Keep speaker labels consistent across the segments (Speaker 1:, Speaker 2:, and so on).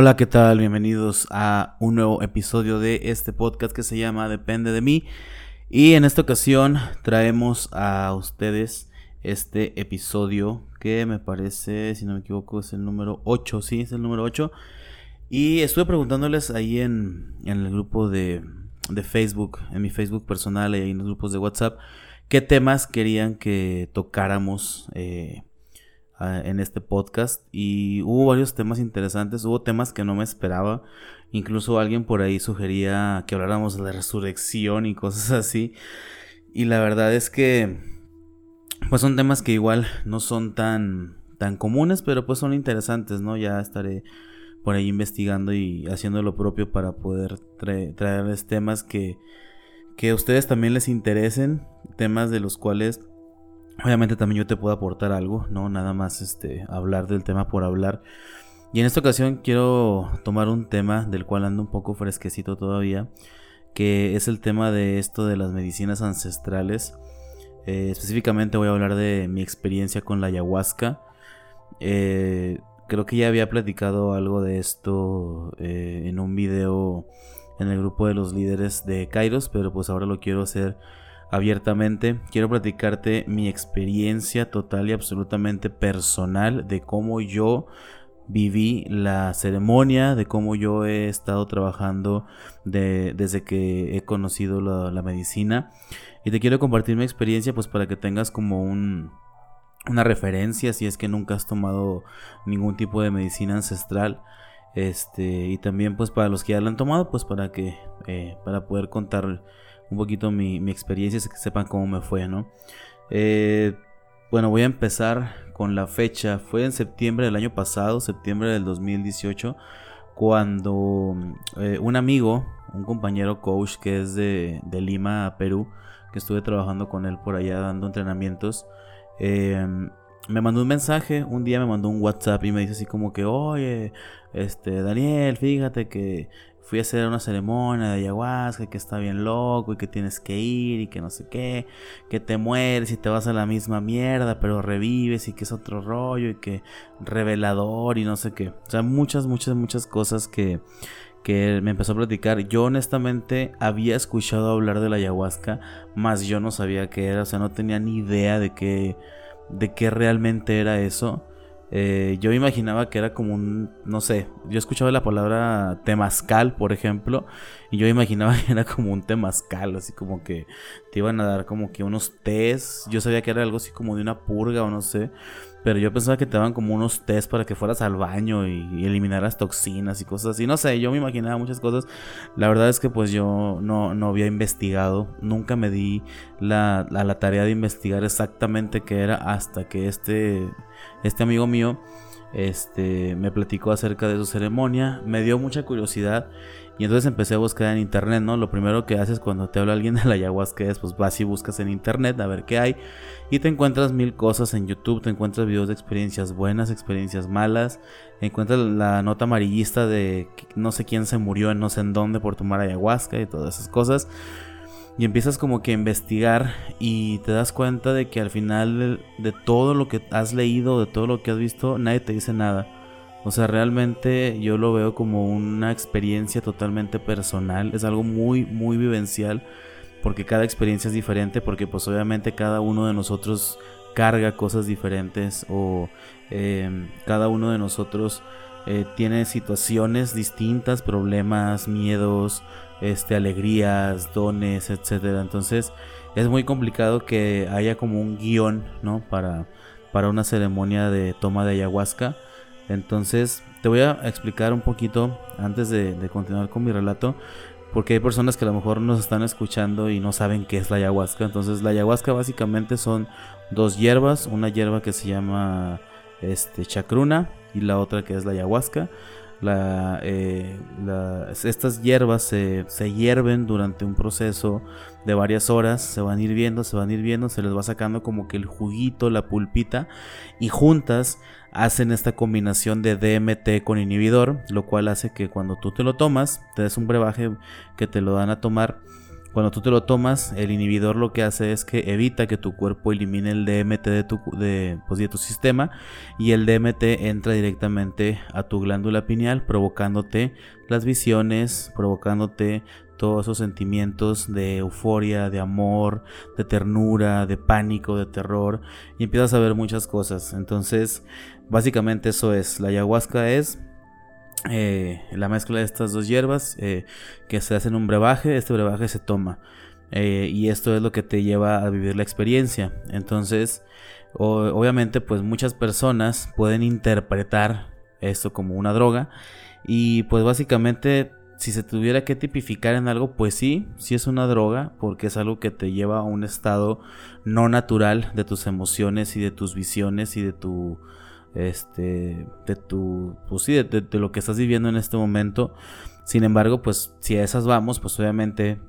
Speaker 1: Hola, ¿qué tal? Bienvenidos a un nuevo episodio de este podcast que se llama Depende de mí. Y en esta ocasión traemos a ustedes este episodio que me parece, si no me equivoco, es el número 8, sí, es el número 8. Y estuve preguntándoles ahí en, el grupo de, Facebook, en mi Facebook personal y en los grupos de WhatsApp, qué temas querían que tocáramos eh, en este podcast y hubo varios temas interesantes, hubo temas que no me esperaba, incluso alguien por ahí sugería que habláramos de la resurrección y cosas así y la verdad es que pues son temas que igual no son tan tan comunes, pero pues son interesantes, ¿no? Ya estaré por ahí investigando y haciendo lo propio para poder traerles temas que que a ustedes también les interesen, temas de los cuales Obviamente también yo te puedo aportar algo, no nada más este hablar del tema por hablar. Y en esta ocasión quiero tomar un tema del cual ando un poco fresquecito todavía, que es el tema de esto de las medicinas ancestrales. Eh, específicamente voy a hablar de mi experiencia con la ayahuasca. Eh, creo que ya había platicado algo de esto eh, en un video en el grupo de los líderes de Kairos, pero pues ahora lo quiero hacer abiertamente. Quiero platicarte mi experiencia total y absolutamente personal de cómo yo viví la ceremonia, de cómo yo he estado trabajando desde que he conocido la, medicina. Y te quiero compartir mi experiencia pues para que tengas como un, una referencia si es que nunca has tomado ningún tipo de medicina ancestral. Este, y también pues para los que ya la han tomado pues para que eh, para poder contar un poquito mi, mi experiencia, que sepan cómo me fue, ¿no? Eh, bueno, voy a empezar con la fecha. Fue en septiembre del año pasado, septiembre del 2018, cuando eh, un amigo, un compañero coach que es de, de, Lima, Perú, que estuve trabajando con él por allá dando entrenamientos, eh, me mandó un mensaje, un día me mandó un WhatsApp y me dice así como que, oye, este, Daniel, fíjate que fui a hacer una ceremonia de ayahuasca, que está bien loco y que tienes que ir y que no sé qué, que te mueres y te vas a la misma mierda, pero revives y que es otro rollo y que revelador y no sé qué. O sea, muchas, muchas, muchas cosas que, que me empezó a platicar. Yo honestamente había escuchado hablar de la ayahuasca, más yo no sabía qué era, o sea, no tenía ni idea de qué, de qué realmente era eso. Eh, yo imaginaba que era como un, no sé, yo escuchaba la palabra temazcal, por ejemplo, y yo imaginaba que era como un temazcal, así como que te iban a dar como que unos test, yo sabía que era algo así como de una purga o no sé, pero yo pensaba que te daban como unos test para que fueras al baño y, eliminaras toxinas y cosas así. No sé, yo me imaginaba muchas cosas. La verdad es que pues yo no, no había investigado. Nunca me di la, la, tarea de investigar exactamente qué era hasta que este, este amigo mío este, me platicó acerca de su ceremonia. Me dio mucha curiosidad y entonces empecé a buscar en internet, ¿no? Lo primero que haces cuando te habla alguien de la ayahuasca es, pues vas y buscas en internet a ver qué hay. Y te encuentras mil cosas en YouTube, te encuentras videos de experiencias buenas, experiencias malas. Encuentras la nota amarillista de no sé quién se murió en no sé en dónde por tomar ayahuasca y todas esas cosas. Y empiezas como que a investigar y te das cuenta de que al final de todo lo que has leído, de todo lo que has visto, nadie te dice nada. O sea, realmente yo lo veo como una experiencia totalmente personal, es algo muy, muy vivencial, porque cada experiencia es diferente, porque pues obviamente cada uno de nosotros carga cosas diferentes o em, cada uno de nosotros eh, tiene situaciones distintas, problemas, miedos, este, alegrías, dones, etcétera. Entonces es muy complicado que haya como un guion, ¿no? Para, para una ceremonia de toma de ayahuasca entonces, te voy a explicar un poquito antes de, continuar con mi relato, porque hay personas que a lo mejor nos están escuchando y no saben qué es la ayahuasca. Entonces, la ayahuasca básicamente son dos hierbas, una hierba que se llama este chacruna y la otra que es la ayahuasca. La, eh, estas hierbas se, se, hierven durante un proceso de varias horas, se van hirviendo, se van hirviendo, se les va sacando como que el juguito, la pulpita y juntas hacen esta combinación de DMT con inhibidor, lo cual hace que cuando tú te lo tomas, te des un brebaje que te lo dan a tomar, Cuando tú te lo tomas, el inhibidor lo que hace es que evita que tu cuerpo elimine el DMT de tu, de, pues, de tu sistema y el DMT entra directamente a tu glándula pineal provocándote las visiones, provocándote todos esos sentimientos de euforia, de amor, de ternura, de pánico, de terror y empiezas a ver muchas cosas. Entonces, básicamente eso es. La ayahuasca es eh, la mezcla de estas dos hierbas eh, que se hacen un brebaje, este brebaje se toma eh, y esto es lo que te lleva a vivir la experiencia. Entonces, obviamente, pues muchas personas pueden interpretar esto como una droga y pues básicamente si se tuviera que tipificar en algo, pues sí, sí es una droga, porque es algo que te lleva a un estado no natural de tus emociones y de tus visiones y de tu este, de tu, pues sí, de, lo que estás viviendo en este momento. Sin embargo, pues si a esas vamos, pues obviamente,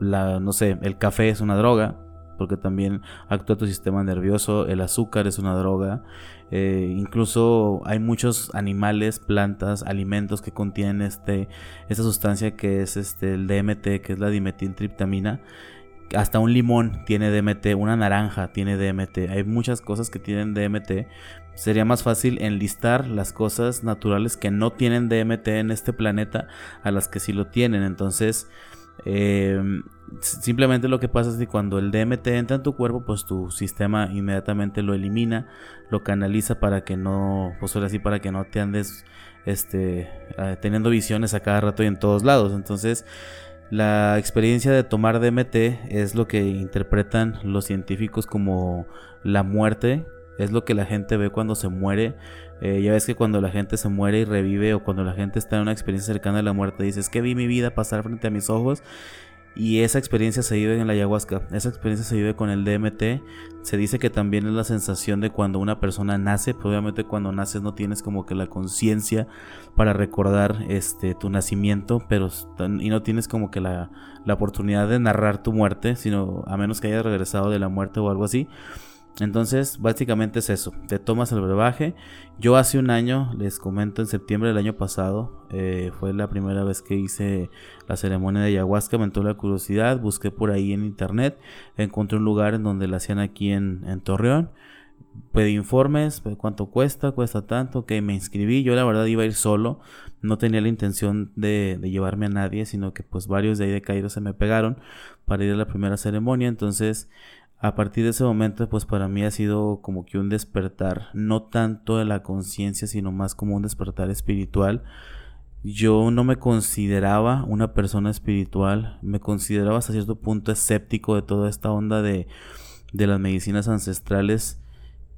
Speaker 1: la, no sé, el café es una droga, porque también actúa tu sistema nervioso, el azúcar es una droga, eh, incluso hay muchos animales, plantas, alimentos que contienen este, esta sustancia que es este, el DMT, que es la dimetiltriptamina. Hasta un limón tiene DMT, una naranja tiene DMT. Hay muchas cosas que tienen DMT, Sería más fácil enlistar las cosas naturales que no tienen DMT en este planeta a las que sí lo tienen. Entonces, em, simplemente lo que pasa es que cuando el DMT entra en tu cuerpo, pues tu sistema inmediatamente lo elimina, lo canaliza para que no, pues ahora para que no te andes este, eh, teniendo visiones a cada rato y en todos lados. Entonces, la experiencia de tomar DMT es lo que interpretan los científicos como la muerte es lo que la gente ve cuando se muere. Eh, ya ves que cuando la gente se muere y revive o cuando la gente está en una experiencia cercana a la muerte, dices que vi mi vida pasar frente a mis ojos. Y esa experiencia se vive en la ayahuasca, esa experiencia se vive con el DMT. Se dice que también es la sensación de cuando una persona nace, pues obviamente cuando naces no tienes como que la conciencia para recordar este tu nacimiento, pero y no tienes como que la, la oportunidad de narrar tu muerte, sino a menos que hayas regresado de la muerte o algo así. Entonces, básicamente es eso. Te tomas el brebaje. Yo hace un año, les comento, en septiembre del año pasado, eh, fue la primera vez que hice la ceremonia de ayahuasca. Me entró la curiosidad, busqué por ahí en internet, encontré un lugar en donde la hacían aquí en, Torreón. Pedí informes, cuánto cuesta, cuesta tanto, que me inscribí. Yo la verdad iba a ir solo, no tenía la intención de, de, llevarme a nadie, sino que pues varios de ahí de Cairo se me pegaron para ir a la primera ceremonia. Entonces a partir de ese momento, pues para mí ha sido como que un despertar, no tanto de la conciencia, sino más como un despertar espiritual. Yo no me consideraba una persona espiritual, me consideraba hasta cierto punto escéptico de toda esta onda de, de las medicinas ancestrales,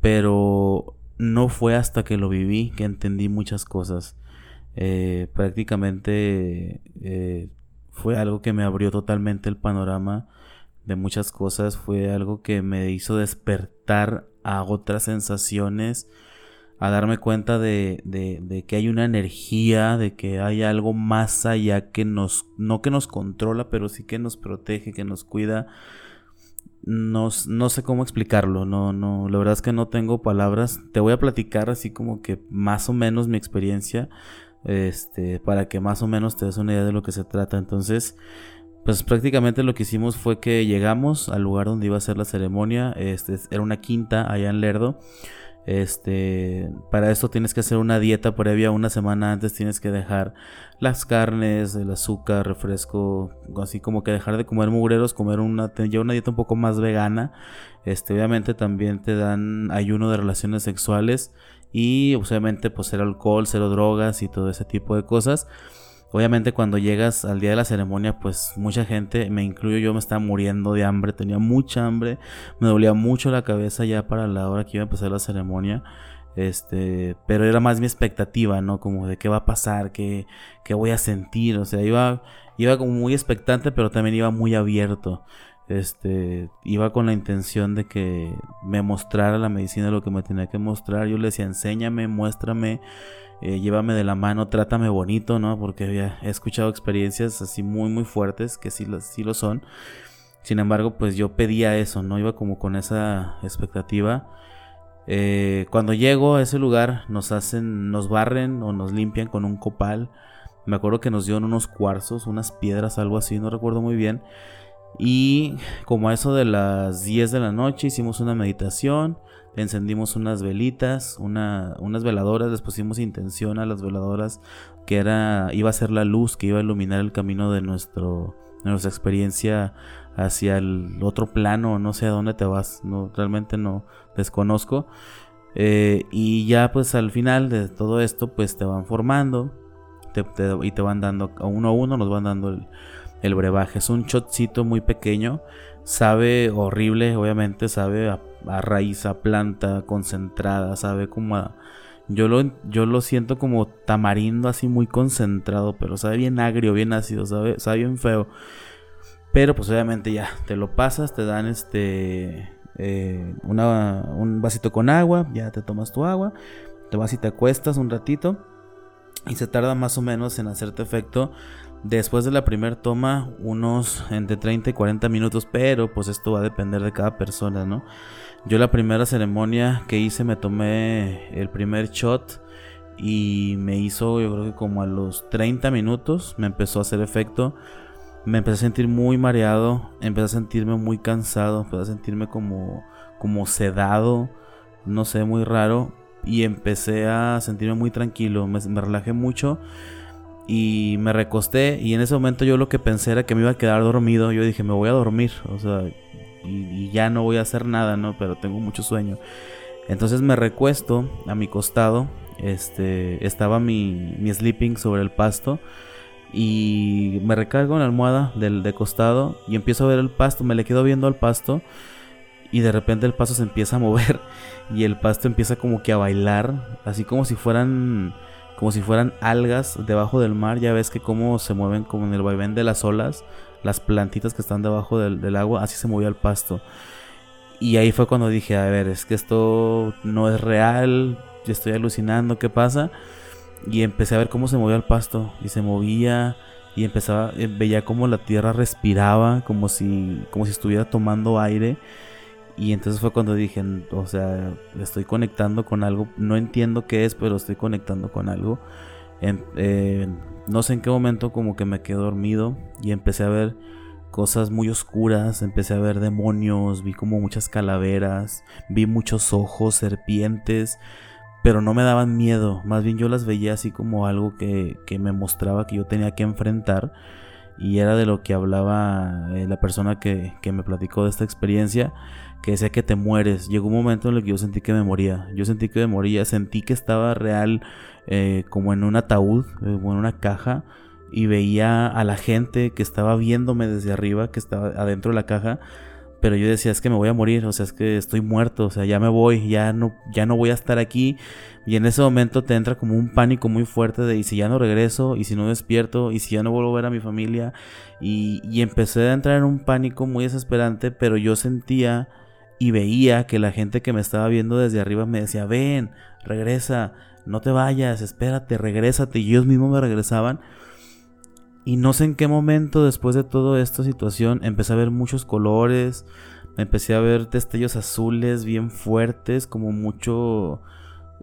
Speaker 1: pero no fue hasta que lo viví que entendí muchas cosas. Eh, prácticamente eh, fue algo que me abrió totalmente el panorama de muchas cosas, fue algo que me hizo despertar a otras sensaciones, a darme cuenta de, de, que hay una energía, de que hay algo más allá que nos, no que nos controla, pero sí que nos protege, que nos cuida. No, sé cómo explicarlo, no, no, la verdad es que no tengo palabras. Te voy a platicar así como que más o menos mi experiencia, este, para que más o menos te des una idea de lo que se trata. Entonces, pues prácticamente lo que hicimos fue que llegamos al lugar donde iba a ser la ceremonia. Este, era una quinta allá en Lerdo. Este, para esto tienes que hacer una dieta previa, una semana antes tienes que dejar las carnes, el azúcar, refresco, así como que dejar de comer mugreros, comer una, una dieta un poco más vegana. Este, obviamente también te dan ayuno de relaciones sexuales y obviamente pues cero alcohol, cero drogas y todo ese tipo de cosas. Obviamente cuando llegas al día de la ceremonia, pues mucha gente, me incluyo yo, me estaba muriendo de hambre, tenía mucha hambre, me dolía mucho la cabeza ya para la hora que iba a empezar la ceremonia. Este, pero era más mi expectativa, ¿no? Como de qué va a pasar, qué, qué voy a sentir, o sea, iba, iba como muy expectante, pero también iba muy abierto. Este, iba con la intención de que me mostrara la medicina lo que me tenía que mostrar. Yo le decía, enséñame, muéstrame, eh, llévame de la mano, trátame bonito, ¿no? Porque había, he escuchado experiencias así muy, muy fuertes que sí, sí lo son. Sin embargo, pues yo pedía eso, ¿no? Iba como con esa expectativa. Eh, cuando llego a ese lugar, nos hacen, nos barren o nos limpian con un copal. Me acuerdo que nos dieron unos cuarzos, unas piedras, algo así, no recuerdo muy bien. Y como a eso de las 10 de la noche hicimos una meditación, encendimos unas velitas, una, unas veladoras, les pusimos intención a las veladoras que era, iba a ser la luz que iba a iluminar el camino de, nuestra experiencia hacia el otro plano, no sé a dónde te vas, realmente no desconozco. Eh, y ya pues al final de todo esto pues te van formando y te van dando uno a uno, nos van dando el, el brebaje. Es un shotcito muy pequeño, sabe horrible, obviamente, sabe a, raíz, a planta concentrada, sabe como a... Yo lo, yo lo siento como tamarindo así muy concentrado, pero sabe bien agrio, bien ácido, sabe, sabe bien feo. Pero pues obviamente ya, te lo pasas, te dan este... Eh, un vasito con agua, ya te tomas tu agua, te vas y te acuestas un ratito y se tarda más o menos en hacerte efecto después de la primera toma unos entre 30 y 40 minutos, pero pues esto va a depender de cada persona, ¿no? Yo la primera ceremonia que hice me tomé el primer shot y me hizo yo creo que como a los 30 minutos me empezó a hacer efecto. Me empecé a sentir muy mareado, empecé a sentirme muy cansado, empecé a sentirme como como sedado, no sé, muy raro y empecé a sentirme muy tranquilo, me, relajé mucho y me recosté y en ese momento yo lo que pensé era que me iba a quedar dormido, yo dije me voy a dormir, o sea, y, ya no voy a hacer nada, ¿no? Pero tengo mucho sueño. Entonces me recuesto a mi costado, este, estaba mi, mi sleeping sobre el pasto y me recargo en la almohada del de costado y empiezo a ver el pasto, me le quedo viendo al pasto y de repente el pasto se empieza a mover y el pasto empieza como que a bailar, así como si fueran como si fueran algas debajo del mar, ya ves que cómo se mueven como en el vaivén de las olas, las plantitas que están debajo del, agua, así se movía el pasto. Y ahí fue cuando dije, a ver, es que esto no es real, yo estoy alucinando, ¿qué pasa? Y empecé a ver cómo se movía el pasto y se movía y empezaba eh, veía como la tierra respiraba como si como si estuviera tomando aire y entonces fue cuando dije, o sea, estoy conectando con algo, no entiendo qué es, pero estoy conectando con algo. Eh, no sé en qué momento como que me quedé dormido y empecé a ver cosas muy oscuras, empecé a ver demonios, vi como muchas calaveras, vi muchos ojos, serpientes, pero no me daban miedo, más bien yo las veía así como algo que, que me mostraba que yo tenía que enfrentar y era de lo que hablaba eh, la persona que, que me platicó de esta experiencia que decía que te mueres. Llegó un momento en el que yo sentí que me moría. Yo sentí que me moría, sentí que estaba real eh, como en un ataúd, eh, como en una caja, y veía a la gente que estaba viéndome desde arriba, que estaba adentro de la caja. Pero yo decía, es que me voy a morir, o sea, es que estoy muerto, o sea, ya me voy, ya no, ya no voy a estar aquí. Y en ese momento te entra como un pánico muy fuerte de, y si ya no regreso, y si no despierto, y si ya no vuelvo a ver a mi familia. Y, y empecé a entrar en un pánico muy desesperante, pero yo sentía y veía que la gente que me estaba viendo desde arriba me decía, ven, regresa, no te vayas, espérate, regrésate. Y ellos mismos me regresaban. Y no sé en qué momento después de toda esta situación empecé a ver muchos colores, empecé a ver destellos azules bien fuertes, como mucho...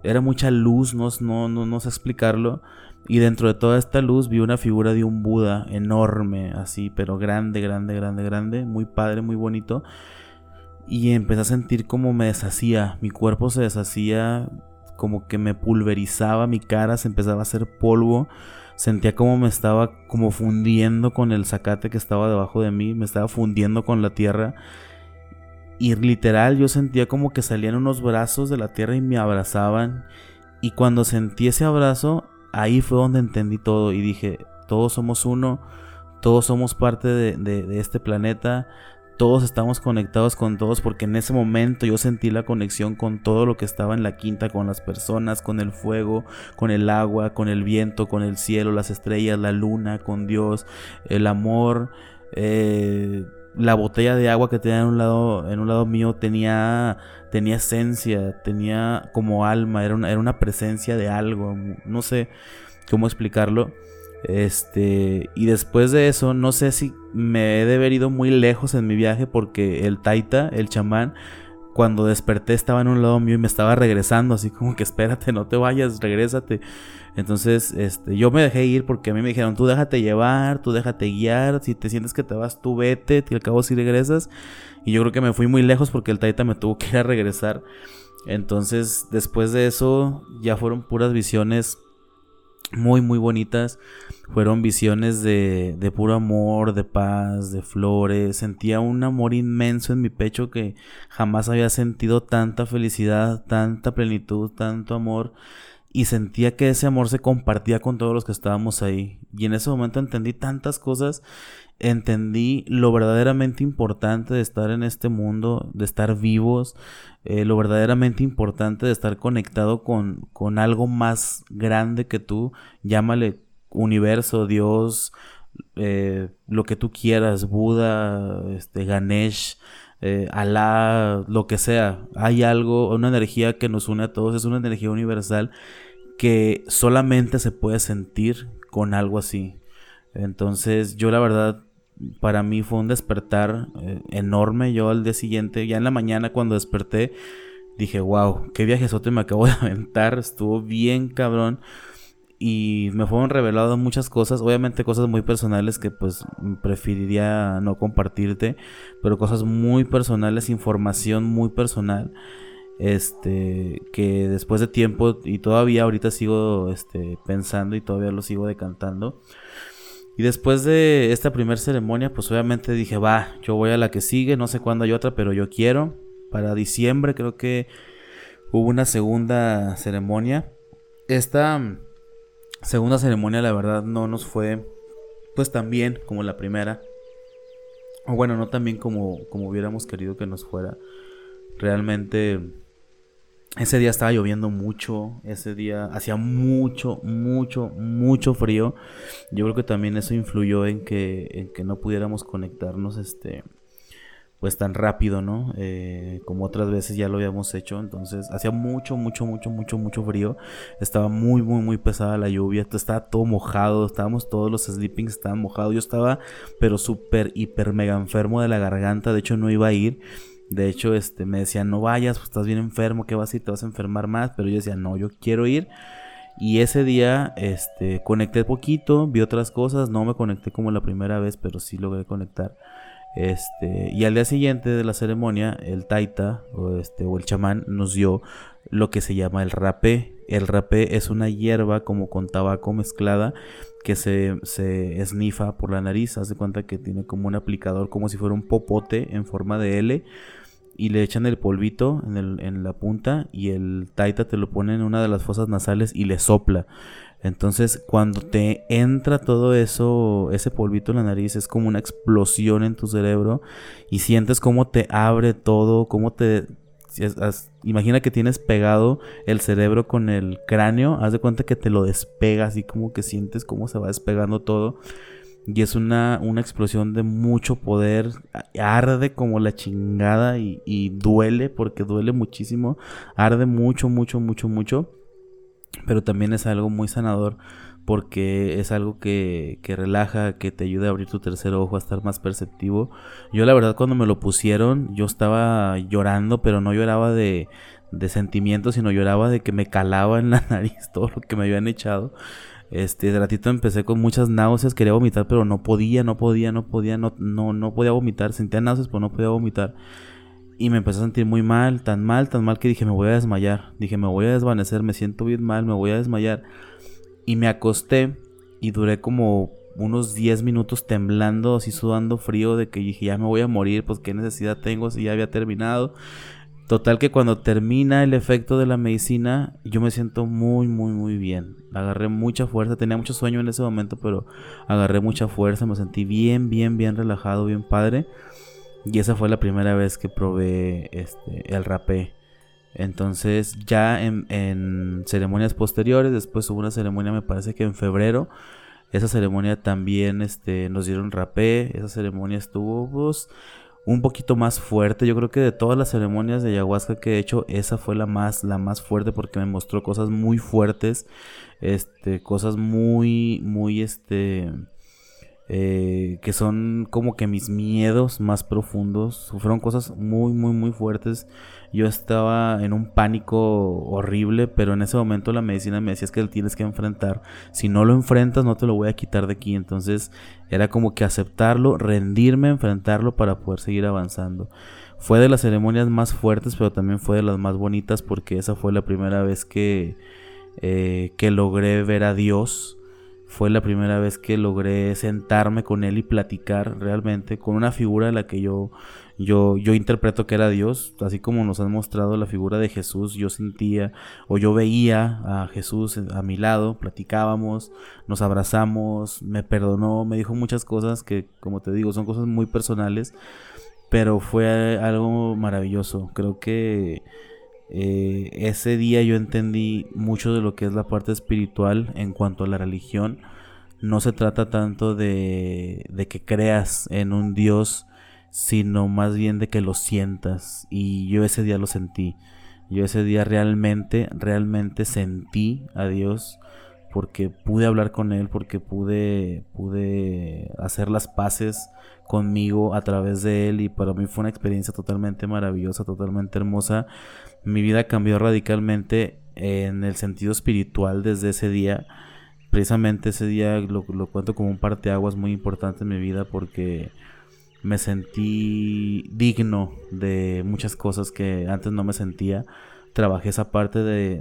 Speaker 1: Era mucha luz, no, no, no, no sé explicarlo. Y dentro de toda esta luz vi una figura de un Buda enorme, así, pero grande, grande, grande, grande, muy padre, muy bonito y empecé a sentir como me deshacía, mi cuerpo se deshacía, como que me pulverizaba, mi cara se empezaba a hacer polvo, sentía como me estaba como fundiendo con el zacate que estaba debajo de mí, me estaba fundiendo con la tierra y literal yo sentía como que salían unos brazos de la tierra y me abrazaban y cuando sentí ese abrazo, ahí fue donde entendí todo y dije, todos somos uno, todos somos parte de, de este planeta, todos estamos conectados con todos porque en ese momento yo sentí la conexión con todo lo que estaba en la quinta, con las personas, con el fuego, con el agua, con el viento, con el cielo, las estrellas, la luna, con Dios, el amor. Eh, la botella de agua que tenía en un lado, en un lado mío tenía, tenía esencia, tenía como alma, era era una presencia de algo, no sé cómo explicarlo. Este, y después de eso, no sé si me he de haber ido muy lejos en mi viaje porque el Taita, el chamán, cuando desperté estaba en un lado mío y me estaba regresando, así como que espérate, no te vayas, regrésate. Entonces, este, yo me dejé ir porque a mí me dijeron, tú déjate llevar, tú déjate guiar, si te sientes que te vas, tú vete, y al cabo si regresas. Y yo creo que me fui muy lejos porque el Taita me tuvo que ir a regresar. Entonces, después de eso, ya fueron puras visiones muy, muy bonitas. Fueron visiones de, de puro amor, de paz, de flores. Sentía un amor inmenso en mi pecho que jamás había sentido tanta felicidad, tanta plenitud, tanto amor y sentía que ese amor se compartía con todos los que estábamos ahí. Y en ese momento entendí tantas cosas, entendí lo verdaderamente importante de estar en este mundo, de estar vivos, eh, lo verdaderamente importante de estar conectado con, con algo más grande que tú, llámale universo, Dios, eh, lo que tú quieras, Buda, este, Ganesh, eh, Alá, lo que sea. Hay algo, una energía que nos une a todos, es una energía universal que solamente se puede sentir con algo así. Entonces yo la verdad, para mí fue un despertar eh, enorme. Yo al día siguiente, ya en la mañana cuando desperté, dije, wow, qué viajezote me acabo de aventar, estuvo bien cabrón y me fueron reveladas muchas cosas, obviamente cosas muy personales que pues preferiría no compartirte, pero cosas muy personales, información muy personal, este, que después de tiempo y todavía ahorita sigo este, pensando y todavía lo sigo decantando. Y después de esta primera ceremonia, pues obviamente dije, va, yo voy a la que sigue, no sé cuándo hay otra, pero yo quiero. Para diciembre creo que hubo una segunda ceremonia. Esta segunda ceremonia la verdad no nos fue pues tan bien como la primera. O bueno, no tan bien como, como hubiéramos querido que nos fuera. Realmente ese día estaba lloviendo mucho, ese día hacía mucho, mucho, mucho frío. Yo creo que también eso influyó en que, en que no pudiéramos conectarnos este, pues tan rápido, ¿no? Eh, como otras veces ya lo habíamos hecho. Entonces hacía mucho, mucho, mucho, mucho, mucho frío. Estaba muy, muy, muy pesada la lluvia. Estaba todo mojado. Estábamos todos los sleepings, estaban mojados. Yo estaba, pero súper, hiper, mega enfermo de la garganta. De hecho, no iba a ir. De hecho, este, me decían, no vayas, pues estás bien enfermo, ¿qué vas a ir? Te vas a enfermar más. Pero yo decía, no, yo quiero ir. Y ese día, este, conecté poquito, vi otras cosas. No me conecté como la primera vez, pero sí logré conectar. Este, y al día siguiente de la ceremonia, el taita o, este, o el chamán nos dio lo que se llama el rapé. El rapé es una hierba como con tabaco mezclada que se, se esnifa por la nariz. Haz de cuenta que tiene como un aplicador, como si fuera un popote en forma de L. Y le echan el polvito en, el, en la punta y el taita te lo pone en una de las fosas nasales y le sopla. Entonces, cuando te entra todo eso, ese polvito en la nariz, es como una explosión en tu cerebro y sientes cómo te abre todo, cómo te... imagina que tienes pegado el cerebro con el cráneo, haz de cuenta que te lo despega, así como que sientes cómo se va despegando todo. Y es una, una explosión de mucho poder, arde como la chingada y, duele, porque duele muchísimo, arde mucho, mucho, mucho, mucho pero también es algo muy sanador porque es algo que, que, relaja, que te ayuda a abrir tu tercer ojo, a estar más perceptivo. Yo la verdad cuando me lo pusieron, yo estaba llorando, pero no lloraba de, de sentimientos, sino lloraba de que me calaba en la nariz todo lo que me habían echado. Este, de ratito empecé con muchas náuseas, quería vomitar, pero no podía, no podía, no podía, no, no, no podía vomitar. Sentía náuseas, pero no podía vomitar. Y me empecé a sentir muy mal, tan mal, tan mal que dije, me voy a desmayar. Dije, me voy a desvanecer, me siento bien mal, me voy a desmayar. Y me acosté y duré como unos 10 minutos temblando, así sudando frío, de que dije, ya me voy a morir, pues qué necesidad tengo si ya había terminado. Total que cuando termina el efecto de la medicina, yo me siento muy, muy, muy bien. Agarré mucha fuerza, tenía mucho sueño en ese momento, pero agarré mucha fuerza, me sentí bien, bien, bien relajado, bien padre. Y esa fue la primera vez que probé este, el rapé. Entonces ya en, ceremonias posteriores, después hubo una ceremonia, me parece que en febrero, esa ceremonia también este, nos dieron rapé, esa ceremonia estuvo pues, un poquito más fuerte, yo creo que de todas las ceremonias de ayahuasca que he hecho, esa fue la más, la más fuerte porque me mostró cosas muy fuertes, este, cosas muy, muy, este eh, que son como que mis miedos más profundos. Fueron cosas muy, muy, muy fuertes. Yo estaba en un pánico horrible, pero en ese momento la medicina me decía es que lo tienes que enfrentar. Si no lo enfrentas, no te lo voy a quitar de aquí. Entonces era como que aceptarlo, rendirme, enfrentarlo para poder seguir avanzando. Fue de las ceremonias más fuertes, pero también fue de las más bonitas porque esa fue la primera vez que, eh, que logré ver a Dios fue la primera vez que logré sentarme con él y platicar realmente con una figura de la que yo, yo, yo interpreto que era Dios, así como nos han mostrado la figura de Jesús, yo sentía o yo veía a Jesús a mi lado, platicábamos, nos abrazamos, me perdonó, me dijo muchas cosas que, como te digo, son cosas muy personales, pero fue algo maravilloso, creo que eh, ese día yo entendí mucho de lo que es la parte espiritual en cuanto a la religión. No se trata tanto de, de que creas en un Dios, sino más bien de que lo sientas. Y yo ese día lo sentí. Yo ese día realmente, realmente sentí a Dios porque pude hablar con Él, porque pude, pude hacer las paces conmigo a través de Él y para mí fue una experiencia totalmente maravillosa, totalmente hermosa mi vida cambió radicalmente en el sentido espiritual desde ese día. Precisamente ese día lo, cuento como un parteaguas muy importante en mi vida porque me sentí digno de muchas cosas que antes no me sentía. Trabajé esa parte de,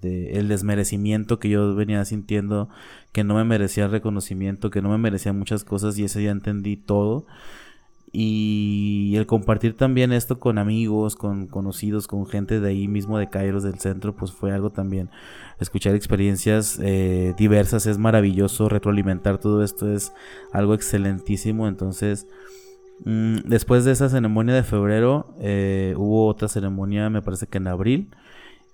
Speaker 1: de, el desmerecimiento que yo venía sintiendo, que no me merecía reconocimiento, que no me merecía muchas cosas y ese día entendí todo y el compartir también esto con amigos, con conocidos, con gente de ahí mismo de Kairos del centro, pues fue algo también. Escuchar experiencias eh, diversas es maravilloso, retroalimentar todo esto es algo excelentísimo. Entonces, después de esa ceremonia de febrero, eh, hubo otra ceremonia, me parece que en abril.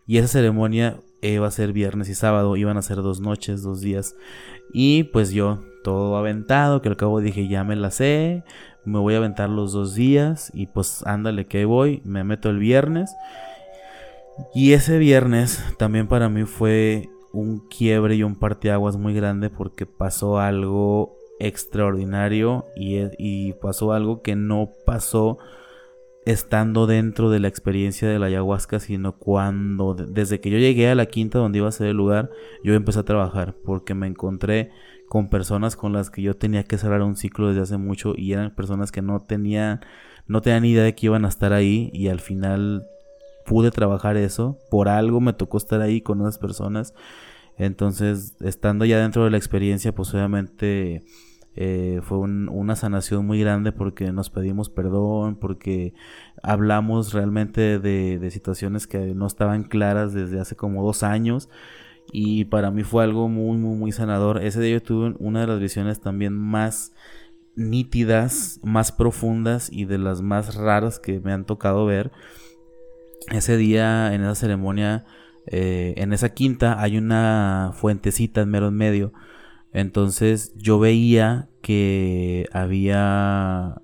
Speaker 1: Y esa ceremonia iba a ser viernes y sábado, iban a ser dos noches, dos días. Y pues yo, todo aventado, que al cabo dije, ya me la sé, me voy a aventar los dos días y pues ándale que voy, me meto el viernes. Y ese viernes también para mí fue un quiebre y un parteaguas muy grande porque pasó algo extraordinario y, pasó algo que no pasó estando dentro de la experiencia de la ayahuasca, sino cuando desde que yo llegué a la quinta donde iba a ser el lugar, yo empecé a trabajar porque me encontré con personas con las que yo tenía que cerrar un ciclo desde hace mucho y eran personas que no tenían no tenían idea de que iban a estar ahí y al final pude trabajar eso, por algo me tocó estar ahí con esas personas. Entonces, estando ya dentro de la experiencia, pues obviamente eh, fue una sanación muy grande porque nos pedimos perdón, porque hablamos realmente de, de, situaciones que no estaban claras desde hace como dos años y para mí fue algo muy, muy, muy sanador. Ese día yo tuve una de las visiones también más nítidas, más profundas y de las más raras que me han tocado ver. Ese día, en esa ceremonia, eh, en esa quinta, hay una fuentecita en mero en medio. Entonces yo veía que había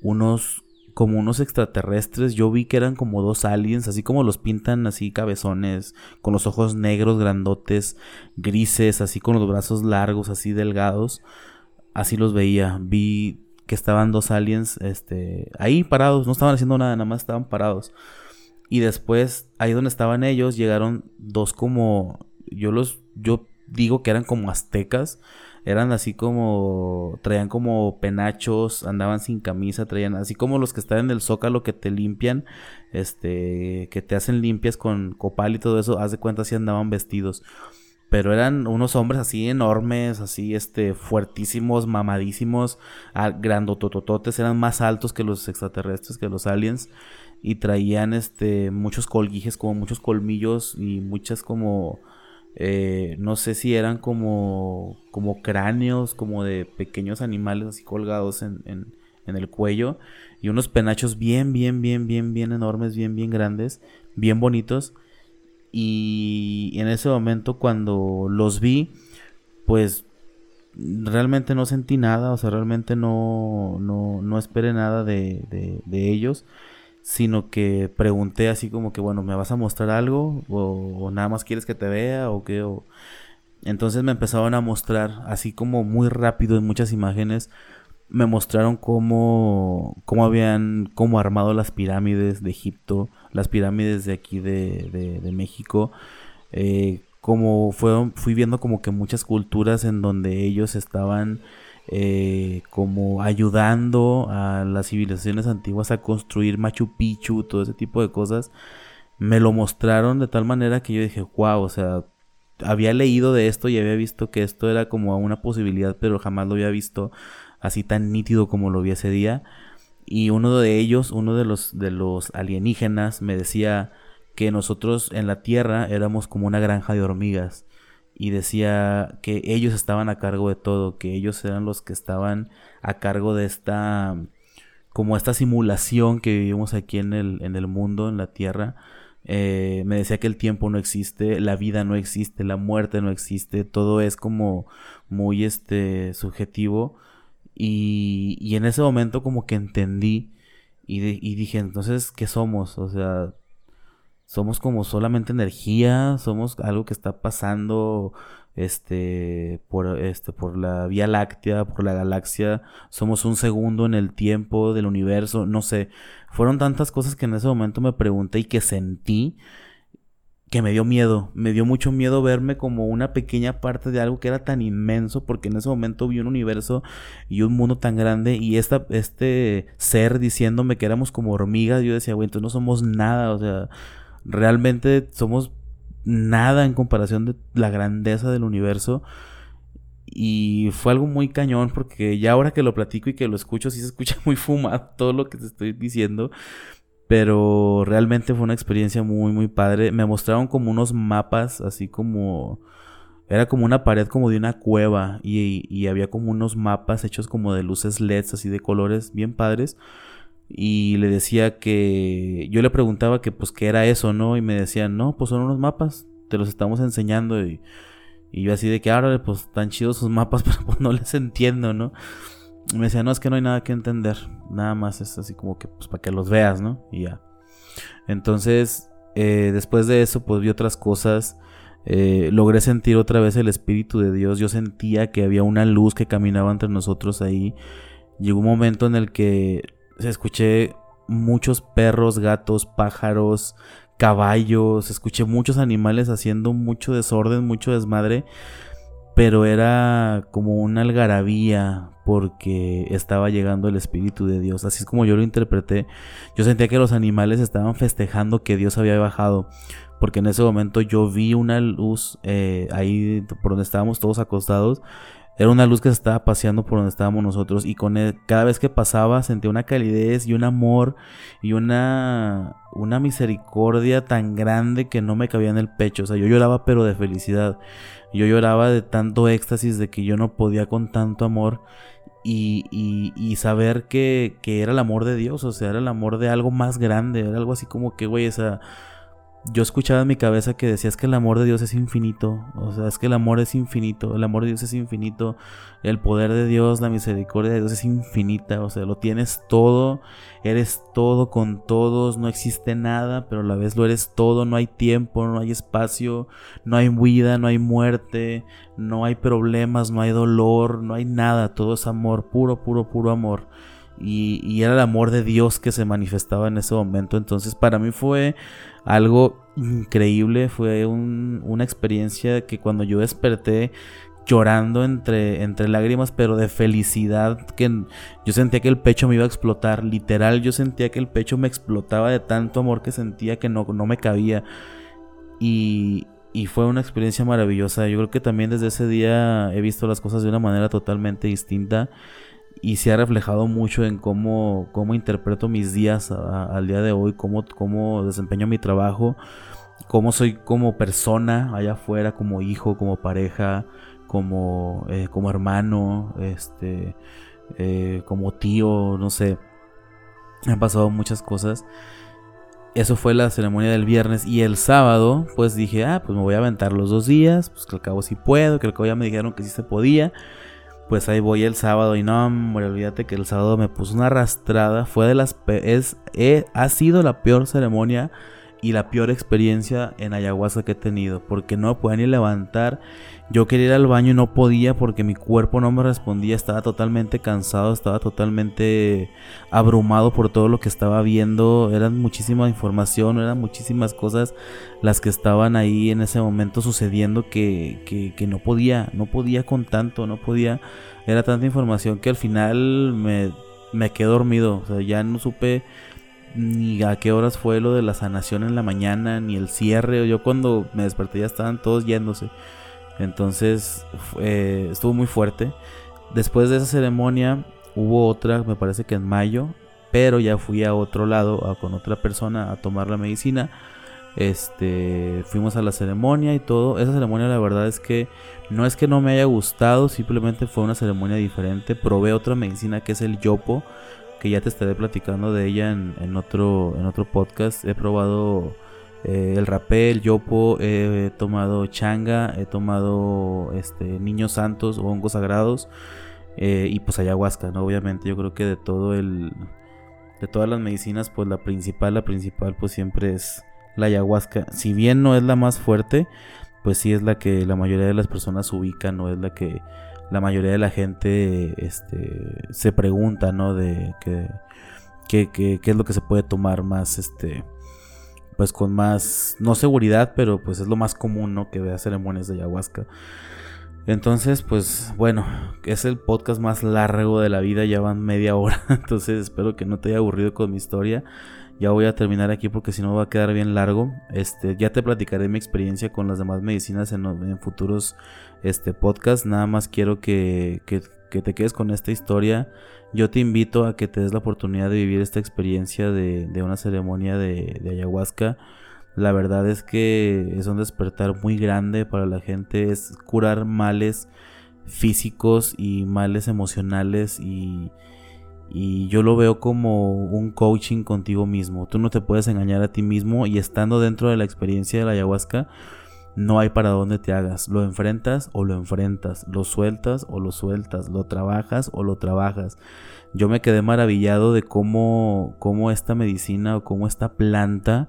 Speaker 1: unos como unos extraterrestres. Yo vi que eran como dos aliens, así como los pintan así cabezones, con los ojos negros, grandotes, grises, así con los brazos largos, así delgados. Así los veía. Vi que estaban dos aliens este, ahí parados, no estaban haciendo nada, nada más estaban parados. Y después, ahí donde estaban ellos, llegaron dos como, yo los, yo digo que eran como aztecas, eran así como, traían como penachos, andaban sin camisa, traían así como los que están en el zócalo que te limpian, este, que te hacen limpias con copal y todo eso, haz de cuenta si andaban vestidos. Pero eran unos hombres así enormes, así este, fuertísimos, mamadísimos, grandototototes, eran más altos que los extraterrestres, que los aliens. Y traían este, muchos colguijes, como muchos colmillos y muchas como eh, no sé si eran como, como cráneos, como de pequeños animales así colgados en, en, el cuello. Y unos penachos bien, bien, bien, bien, bien enormes, bien, bien grandes, bien bonitos. Y en ese momento cuando los vi, pues realmente no sentí nada, o sea, realmente no, no, no esperé nada de, de ellos sino que pregunté así como que, bueno, ¿me vas a mostrar algo? ¿O, nada más quieres que te vea? ¿O qué? Entonces me empezaron a mostrar, así como muy rápido en muchas imágenes, me mostraron cómo, cómo habían cómo armado las pirámides de Egipto, las pirámides de aquí de, de, México. Eh, como fueron, fui viendo como que muchas culturas en donde ellos estaban eh, como ayudando a las civilizaciones antiguas a construir Machu Picchu, todo ese tipo de cosas. Me lo mostraron de tal manera que yo dije, wow, o sea, había leído de esto y había visto que esto era como una posibilidad, pero jamás lo había visto así tan nítido como lo vi ese día. Y uno de ellos, uno de los, de los alienígenas, me decía que nosotros en la Tierra éramos como una granja de hormigas. Y decía que ellos estaban a cargo de todo, que ellos eran los que estaban a cargo de esta, como esta simulación que vivimos aquí en el, en el mundo, en la Tierra. Eh, me decía que el tiempo no existe, la vida no existe, la muerte no existe, todo es como muy este subjetivo y, y en ese momento como que entendí y, y, dije, entonces, ¿qué somos? O sea, somos como solamente energía, somos algo que está pasando este por este por la Vía Láctea, por la galaxia, somos un segundo en el tiempo del universo, no sé, fueron tantas cosas que en ese momento me pregunté y que sentí que me dio miedo, me dio mucho miedo verme como una pequeña parte de algo que era tan inmenso, porque en ese momento vi un universo y un mundo tan grande y esta, este ser diciéndome que éramos como hormigas, yo decía, güey, entonces no somos nada, o sea, realmente somos nada en comparación de la grandeza del universo. Y fue algo muy cañón porque ya ahora que lo platico y que lo escucho, sí se escucha muy fumado todo lo que te estoy diciendo. Pero realmente fue una experiencia muy, muy padre. Me mostraron como unos mapas, así como... Era como una pared como de una cueva y, y había como unos mapas hechos como de luces LEDs, así de colores bien padres. Y le decía que... Yo le preguntaba que pues qué era eso, ¿no? Y me decían, no, pues son unos mapas, te los estamos enseñando. Y, y yo así de que ahora pues tan chidos sus mapas, pero pues no les entiendo, ¿no? me decía, no, es que no hay nada que entender. Nada más es así como que, pues, para que los veas, ¿no? Y ya. Entonces, eh, después de eso, pues vi otras cosas. Eh, logré sentir otra vez el Espíritu de Dios. Yo sentía que había una luz que caminaba entre nosotros ahí. Llegó un momento en el que escuché muchos perros, gatos, pájaros, caballos. Escuché muchos animales haciendo mucho desorden, mucho desmadre pero era como una algarabía porque estaba llegando el Espíritu de Dios. Así es como yo lo interpreté. Yo sentía que los animales estaban festejando que Dios había bajado. Porque en ese momento yo vi una luz eh, ahí por donde estábamos todos acostados. Era una luz que se estaba paseando por donde estábamos nosotros y con cada vez que pasaba sentía una calidez y un amor y una una misericordia tan grande que no me cabía en el pecho, o sea, yo lloraba pero de felicidad. Yo lloraba de tanto éxtasis de que yo no podía con tanto amor y, y, y saber que, que, era el amor de Dios, o sea, era el amor de algo más grande, era algo así como que, güey, esa yo escuchaba en mi cabeza que decías que el amor de Dios es infinito. O sea, es que el amor es infinito. El amor de Dios es infinito. El poder de Dios, la misericordia de Dios es infinita. O sea, lo tienes todo. Eres todo con todos. No existe nada, pero a la vez lo eres todo. No hay tiempo, no hay espacio. No hay vida, no hay muerte. No hay problemas, no hay dolor. No hay nada. Todo es amor. Puro, puro, puro amor. Y, y era el amor de Dios que se manifestaba en ese momento. Entonces, para mí fue algo increíble, fue una experiencia que cuando yo desperté llorando entre, lágrimas, pero de felicidad, que yo sentía que el pecho me iba a explotar, literal, yo sentía que el pecho me explotaba de tanto amor que sentía que no, no me cabía. Y fue una experiencia maravillosa. Yo creo que también desde ese día he visto las cosas de una manera totalmente distinta y se ha reflejado mucho en cómo, cómo interpreto mis días al día de hoy, cómo, cómo desempeño mi trabajo, cómo soy como persona allá afuera, como hijo, como pareja, como, eh, como hermano, este, eh, como tío, no sé. Han pasado muchas cosas. Eso fue la ceremonia del viernes y el sábado pues dije, ah, pues me voy a aventar los dos días, pues que al cabo sí puedo, que al cabo ya me dijeron que sí se podía pues ahí voy el sábado y no, hombre, olvídate que el sábado me puso una arrastrada. Fue de las... Es, ha sido la peor ceremonia y la peor experiencia en ayahuasca que he tenido, porque no podía ni levantar. Yo quería ir al baño y no podía porque mi cuerpo no me respondía, estaba totalmente cansado, estaba totalmente abrumado por todo lo que estaba viendo, eran muchísima información, eran muchísimas cosas las que estaban ahí en ese momento sucediendo que, que, no podía, no podía con tanto, no podía, era tanta información que al final me, me quedé dormido, o sea, ya no supe ni a qué horas fue lo de la sanación en la mañana, ni el cierre. Yo cuando me desperté ya estaban todos yéndose. Entonces estuvo muy fuerte. Después de esa ceremonia hubo otra, me parece que en mayo, pero ya fui a otro lado con otra persona a tomar la medicina. Este, fuimos a la ceremonia y todo. Esa ceremonia la verdad es que no es que no me haya gustado, simplemente fue una ceremonia diferente. Probé otra medicina que es el yopo que ya te estaré platicando de ella en, otro, en otro podcast. He probado eh, el rapé, el yopo, he, tomado changa, he tomado este, niños santos o hongos sagrados eh, y pues ayahuasca, ¿no? Obviamente yo creo que de todo el... De todas las medicinas, pues la principal, la principal pues siempre es la ayahuasca. Si bien no es la más fuerte, pues sí es la que la mayoría de las personas ubican, no es la que la mayoría de la gente este, se pregunta, ¿no? De qué, qué, es lo que se puede tomar más, este, pues con más, no seguridad, pero pues es lo más común, ¿no? Que vea ceremonias de ayahuasca. Entonces, pues bueno, es el podcast más largo de la vida, ya van media hora, entonces espero que no te haya aburrido con mi historia. Ya voy a terminar aquí porque si no va a quedar bien largo. Este, ya te platicaré mi experiencia con las demás medicinas en, futuros este, podcasts. Nada más quiero que, te quedes con esta historia. Yo te invito a que te des la oportunidad de vivir esta experiencia de, una ceremonia de, de, ayahuasca. La verdad es que es un despertar muy grande para la gente. Es curar males físicos y males emocionales y y yo lo veo como un coaching contigo mismo. Tú no te puedes engañar a ti mismo y estando dentro de la experiencia de la ayahuasca, no hay para dónde te hagas. Lo enfrentas o lo enfrentas. Lo sueltas o lo sueltas. Lo trabajas o lo trabajas. Yo me quedé maravillado de cómo, cómo esta medicina o cómo esta planta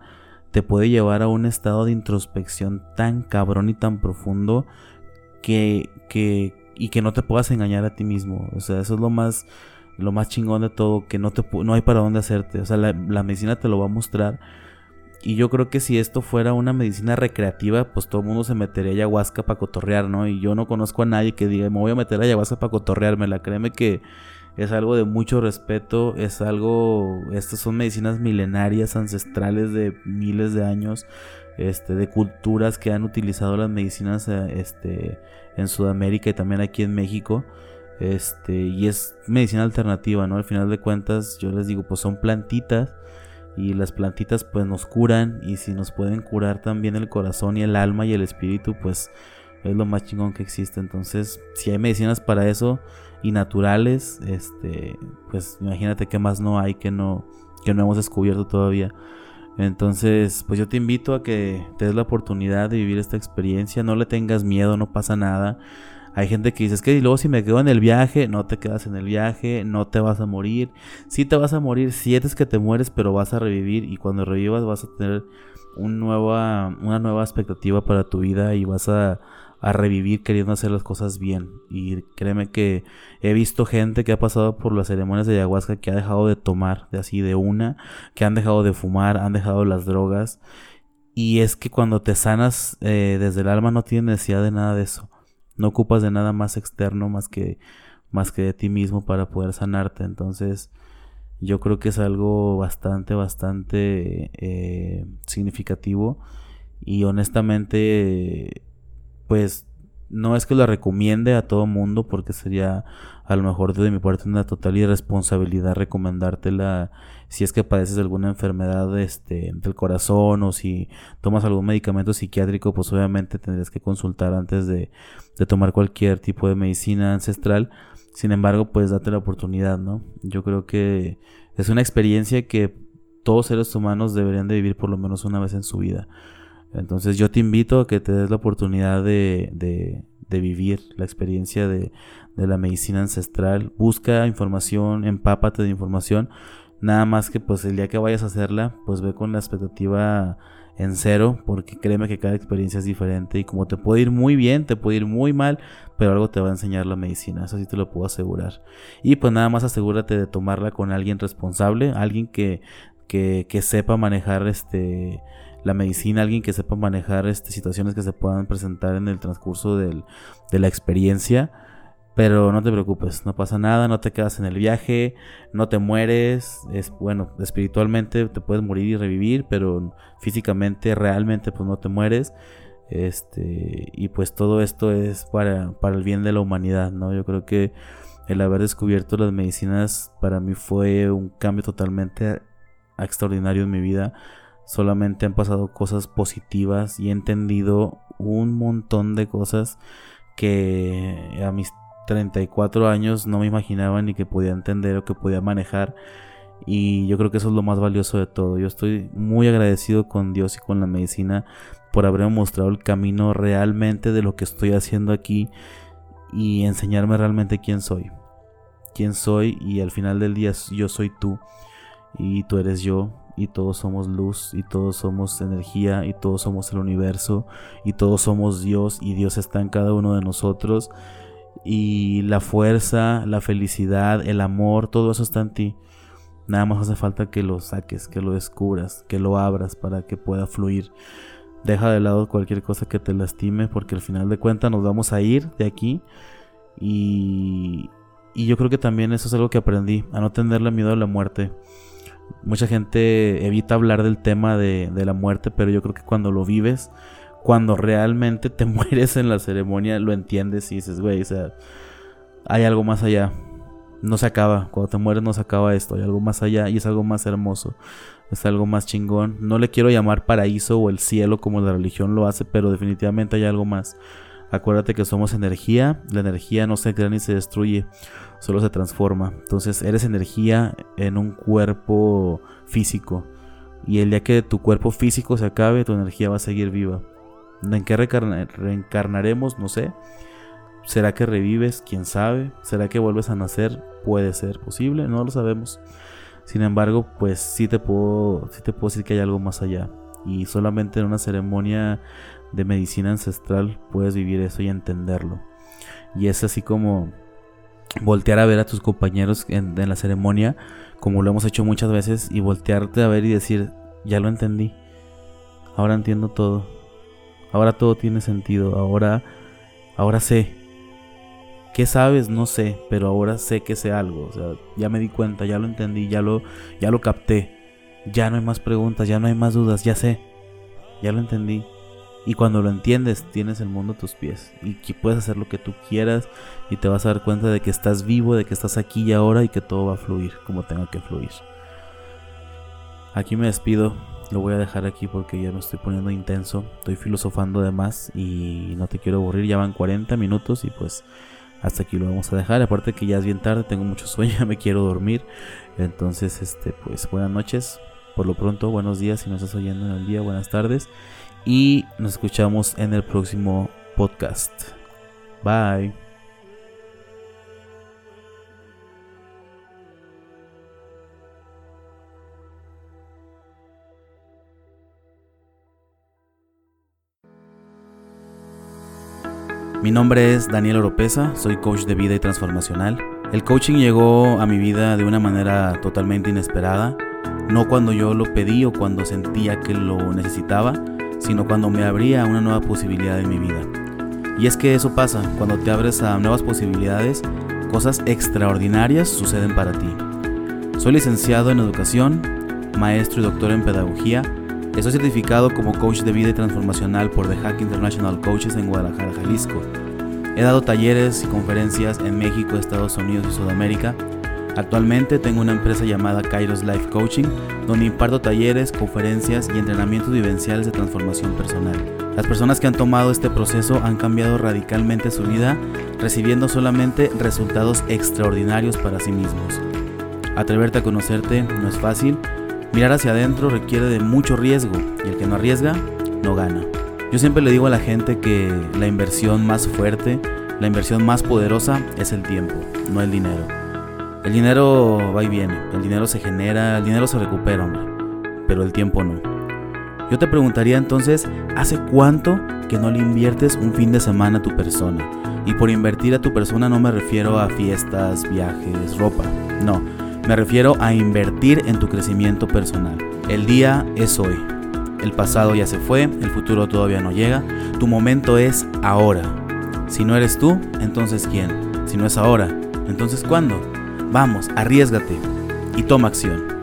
Speaker 1: te puede llevar a un estado de introspección tan cabrón y tan profundo que, que y que no te puedas engañar a ti mismo. O sea, eso es lo más lo más chingón de todo, que no, te, no hay para dónde hacerte. O sea, la, medicina te lo va a mostrar. Y yo creo que si esto fuera una medicina recreativa, pues todo el mundo se metería ayahuasca para cotorrear, ¿no? Y yo no conozco a nadie que diga, me voy a meter ayahuasca para cotorreármela. Créeme que es algo de mucho respeto, es algo, estas son medicinas milenarias, ancestrales de miles de años, este, de culturas que han utilizado las medicinas eh, este, en Sudamérica y también aquí en México. Este, y es medicina alternativa, ¿no? Al final de cuentas, yo les digo, pues son plantitas. Y las plantitas pues nos curan. Y si nos pueden curar también el corazón y el alma y el espíritu, pues es lo más chingón que existe. Entonces, si hay medicinas para eso y naturales, este, pues imagínate qué más no hay que no, que no hemos descubierto todavía. Entonces, pues yo te invito a que te des la oportunidad de vivir esta experiencia. No le tengas miedo, no pasa nada. Hay gente que dice, es que luego si me quedo en el viaje, no te quedas en el viaje, no te vas a morir. Sí te vas a morir, sientes que te mueres, pero vas a revivir y cuando revivas vas a tener nueva, una nueva expectativa para tu vida y vas a, a revivir queriendo hacer las cosas bien. Y créeme que he visto gente que ha pasado por las ceremonias de ayahuasca que ha dejado de tomar, de así de una, que han dejado de fumar, han dejado las drogas. Y es que cuando te sanas eh, desde el alma no tienes necesidad de nada de eso. No ocupas de nada más externo más que, más que de ti mismo para poder sanarte. Entonces, yo creo que es algo bastante, bastante eh, significativo. Y honestamente, pues no es que lo recomiende a todo mundo porque sería a lo mejor de mi parte una total irresponsabilidad recomendártela si es que padeces alguna enfermedad este, del corazón o si tomas algún medicamento psiquiátrico, pues obviamente tendrías que consultar antes de, de tomar cualquier tipo de medicina ancestral. Sin embargo, pues date la oportunidad, ¿no? Yo creo que es una experiencia que todos seres humanos deberían de vivir por lo menos una vez en su vida. Entonces yo te invito a que te des la oportunidad de, de, vivir la experiencia de, de, la medicina ancestral. Busca información, empápate de información. Nada más que pues el día que vayas a hacerla, pues ve con la expectativa en cero, porque créeme que cada experiencia es diferente y como te puede ir muy bien, te puede ir muy mal, pero algo te va a enseñar la medicina, eso sí te lo puedo asegurar. Y pues nada más asegúrate de tomarla con alguien responsable, alguien que, que sepa manejar este la medicina, alguien que sepa manejar este, situaciones que se puedan presentar en el transcurso del, de la experiencia pero no te preocupes, no pasa nada, no te quedas en el viaje, no te mueres. Es bueno, espiritualmente te puedes morir y revivir, pero físicamente, realmente, pues no te mueres. Este, y pues todo esto es para, para el bien de la humanidad, ¿no? Yo creo que el haber descubierto las medicinas para mí fue un cambio totalmente extraordinario en mi vida. Solamente han pasado cosas positivas y he entendido un montón de cosas que a mis 34 años no me imaginaba ni que podía entender o que podía manejar. Y yo creo que eso es lo más valioso de todo. Yo estoy muy agradecido con Dios y con la medicina por haberme mostrado el camino realmente de lo que estoy haciendo aquí y enseñarme realmente quién soy. Quién soy y al final del día yo soy tú y tú eres yo y todos somos luz y todos somos energía y todos somos el universo y todos somos Dios y Dios está en cada uno de nosotros y la fuerza, la felicidad, el amor, todo eso está en ti. Nada más hace falta que lo saques, que lo descubras, que lo abras para que pueda fluir. Deja de lado cualquier cosa que te lastime porque al final de cuentas nos vamos a ir de aquí. Y, y yo creo que también eso es algo que aprendí, a no tenerle miedo a la muerte. Mucha gente evita hablar del tema de, la muerte, pero yo creo que cuando lo vives, cuando realmente te mueres en la ceremonia, lo entiendes y dices, güey, o sea, hay algo más allá. No se acaba. Cuando te mueres no se acaba esto. Hay algo más allá y es algo más hermoso. Es algo más chingón. No le quiero llamar paraíso o el cielo como la religión lo hace, pero definitivamente hay algo más. Acuérdate que somos energía. La energía no se crea ni se destruye, solo se transforma. Entonces eres energía en un cuerpo físico. Y el día que tu cuerpo físico se acabe, tu energía va a seguir viva. ¿En qué reencarnaremos? No sé. ¿Será que revives? ¿Quién sabe? ¿Será que vuelves a nacer? Puede ser posible, no lo sabemos. Sin embargo, pues sí te puedo, sí te puedo decir que hay algo más allá. Y solamente en una ceremonia de medicina ancestral puedes vivir eso y entenderlo. Y es así como voltear a ver a tus compañeros en, en la ceremonia, como lo hemos hecho muchas veces, y voltearte a ver y decir, ya lo entendí. Ahora entiendo todo Ahora todo tiene sentido. Ahora, ahora sé. ¿Qué sabes? No sé, pero ahora sé que sé algo. O sea, ya me di cuenta, ya lo entendí, ya lo, ya lo capté. Ya no hay más preguntas, ya no hay más dudas, ya sé. Ya lo entendí. Y cuando lo entiendes, tienes el mundo a tus pies. Y que puedes hacer lo que tú quieras. Y te vas a dar cuenta de que estás vivo, de que estás aquí y ahora y que todo va a fluir como tenga que fluir. Aquí me despido. Lo voy a dejar aquí porque ya me estoy poniendo intenso. Estoy filosofando de más y no te quiero aburrir. Ya van 40 minutos y pues hasta aquí lo vamos a dejar. Aparte que ya es bien tarde, tengo mucho sueño, me quiero dormir. Entonces, este, pues buenas noches. Por lo pronto, buenos días si nos estás oyendo en el día, buenas tardes. Y nos escuchamos en el próximo podcast. Bye. Mi nombre es Daniel Oropesa, soy coach de vida y transformacional. El coaching llegó a mi vida de una manera totalmente inesperada, no cuando yo lo pedí o cuando sentía que lo necesitaba, sino cuando me abría una nueva posibilidad en mi vida. Y es que eso pasa, cuando te abres a nuevas posibilidades, cosas extraordinarias suceden para ti. Soy licenciado en educación, maestro y doctor en pedagogía Estoy certificado como coach de vida y transformacional por The Hack International Coaches en Guadalajara, Jalisco. He dado talleres y conferencias en México, Estados Unidos y Sudamérica. Actualmente tengo una empresa llamada Kairos Life Coaching, donde imparto talleres, conferencias y entrenamientos vivenciales de transformación personal. Las personas que han tomado este proceso han cambiado radicalmente su vida, recibiendo solamente resultados extraordinarios para sí mismos. Atreverte a conocerte no es fácil, Mirar hacia adentro requiere de mucho riesgo y el que no arriesga no gana. Yo siempre le digo a la gente que la inversión más fuerte, la inversión más poderosa es el tiempo, no el dinero. El dinero va y viene, el dinero se genera, el dinero se recupera, hombre, pero el tiempo no. Yo te preguntaría entonces, ¿hace cuánto que no le inviertes un fin de semana a tu persona? Y por invertir a tu persona no me refiero a fiestas, viajes, ropa. No, me refiero a invertir en tu crecimiento personal. El día es hoy. El pasado ya se fue, el futuro todavía no llega. Tu momento es ahora. Si no eres tú, entonces ¿quién? Si no es ahora, entonces ¿cuándo? Vamos, arriesgate y toma acción.